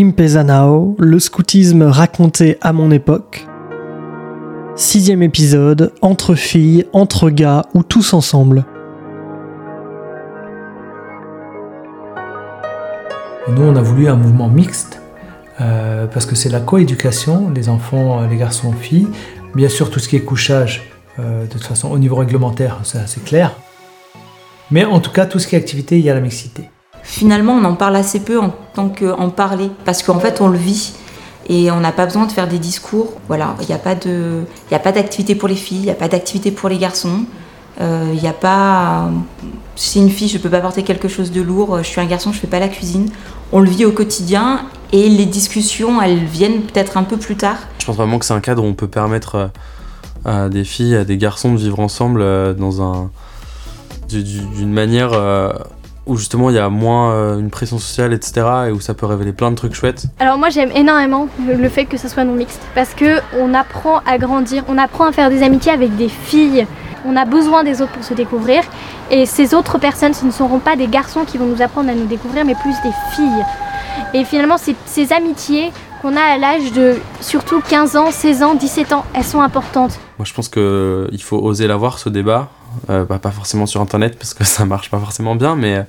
Impezanao, le scoutisme raconté à mon époque. Sixième épisode, entre filles, entre gars ou tous ensemble. Nous, on a voulu un mouvement mixte euh, parce que c'est la coéducation, les enfants, les garçons, filles. Bien sûr, tout ce qui est couchage, euh, de toute façon, au niveau réglementaire, c'est clair. Mais en tout cas, tout ce qui est activité, il y a la mixité. Finalement, on en parle assez peu en tant qu'en parler, parce qu'en fait, on le vit. Et on n'a pas besoin de faire des discours. Voilà, il n'y a pas d'activité pour les filles, il n'y a pas d'activité pour les garçons. Euh, il n'y a pas, si une fille, je peux pas porter quelque chose de lourd. Je suis un garçon, je fais pas la cuisine. On le vit au quotidien et les discussions, elles viennent peut-être un peu plus tard. Je pense vraiment que c'est un cadre où on peut permettre à des filles, à des garçons de vivre ensemble euh, dans un d'une manière euh, où justement il y a moins euh, une pression sociale, etc. et où ça peut révéler plein de trucs chouettes. Alors moi j'aime énormément le fait que ce soit non mixte parce que on apprend à grandir, on apprend à faire des amitiés avec des filles. On a besoin des autres pour se découvrir et ces autres personnes, ce ne seront pas des garçons qui vont nous apprendre à nous découvrir, mais plus des filles. Et finalement, ces, ces amitiés qu'on a à l'âge de surtout 15 ans, 16 ans, 17 ans, elles sont importantes. Moi je pense qu'il faut oser l'avoir ce débat, euh, bah, pas forcément sur internet parce que ça marche pas forcément bien, mais,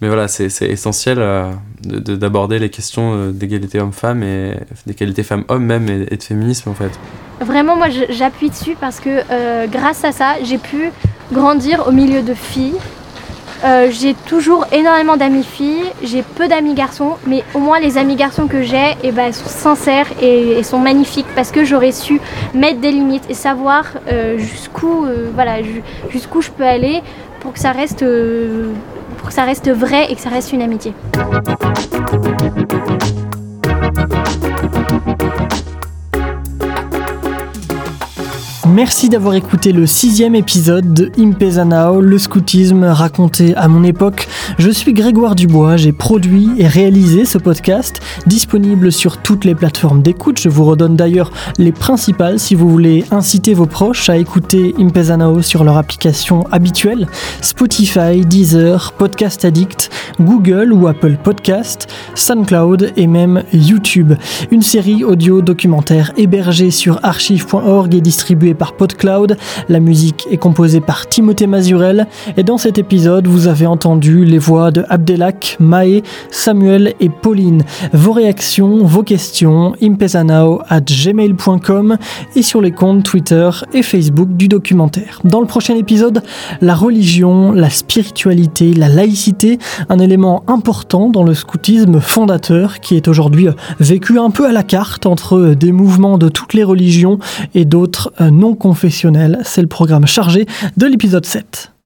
mais voilà, c'est essentiel euh, d'aborder les questions euh, d'égalité homme-femme et d'égalité femmes-hommes même et, de féminisme en fait. Vraiment, moi j'appuie dessus parce que grâce à ça, j'ai pu grandir au milieu de filles euh, j'ai toujours énormément d'amis filles, j'ai peu d'amis garçons, mais au moins les amis garçons que j'ai eh ben, sont sincères et, sont magnifiques parce que j'aurais su mettre des limites et savoir euh, jusqu'où euh, voilà, je peux aller pour que ça reste pour que ça reste vrai et que ça reste une amitié. Merci d'avoir écouté le sixième épisode de Impezanao, le scoutisme raconté à mon époque. Je suis Grégoire Dubois, j'ai produit et réalisé ce podcast, disponible sur toutes les plateformes d'écoute. Je vous redonne d'ailleurs les principales si vous voulez inciter vos proches à écouter Impezanao sur leur application habituelle, Spotify, Deezer, Podcast Addict, Google ou Apple Podcast, SoundCloud et même YouTube. Une série audio documentaire hébergée sur archive.org et distribuée par PodCloud. La musique est composée par Timothée Mazurel. Et dans cet épisode, vous avez entendu les voix de Abdelak, Maë, Samuel et Pauline. Vos réactions, vos questions, impezanao at gmail.com et sur les comptes Twitter et Facebook du documentaire. Dans le prochain épisode, la religion, la spiritualité, la laïcité, un élément important dans le scoutisme fondateur qui est aujourd'hui vécu un peu à la carte entre des mouvements de toutes les religions et d'autres confessionnel. C'est le programme chargé de l'épisode 7.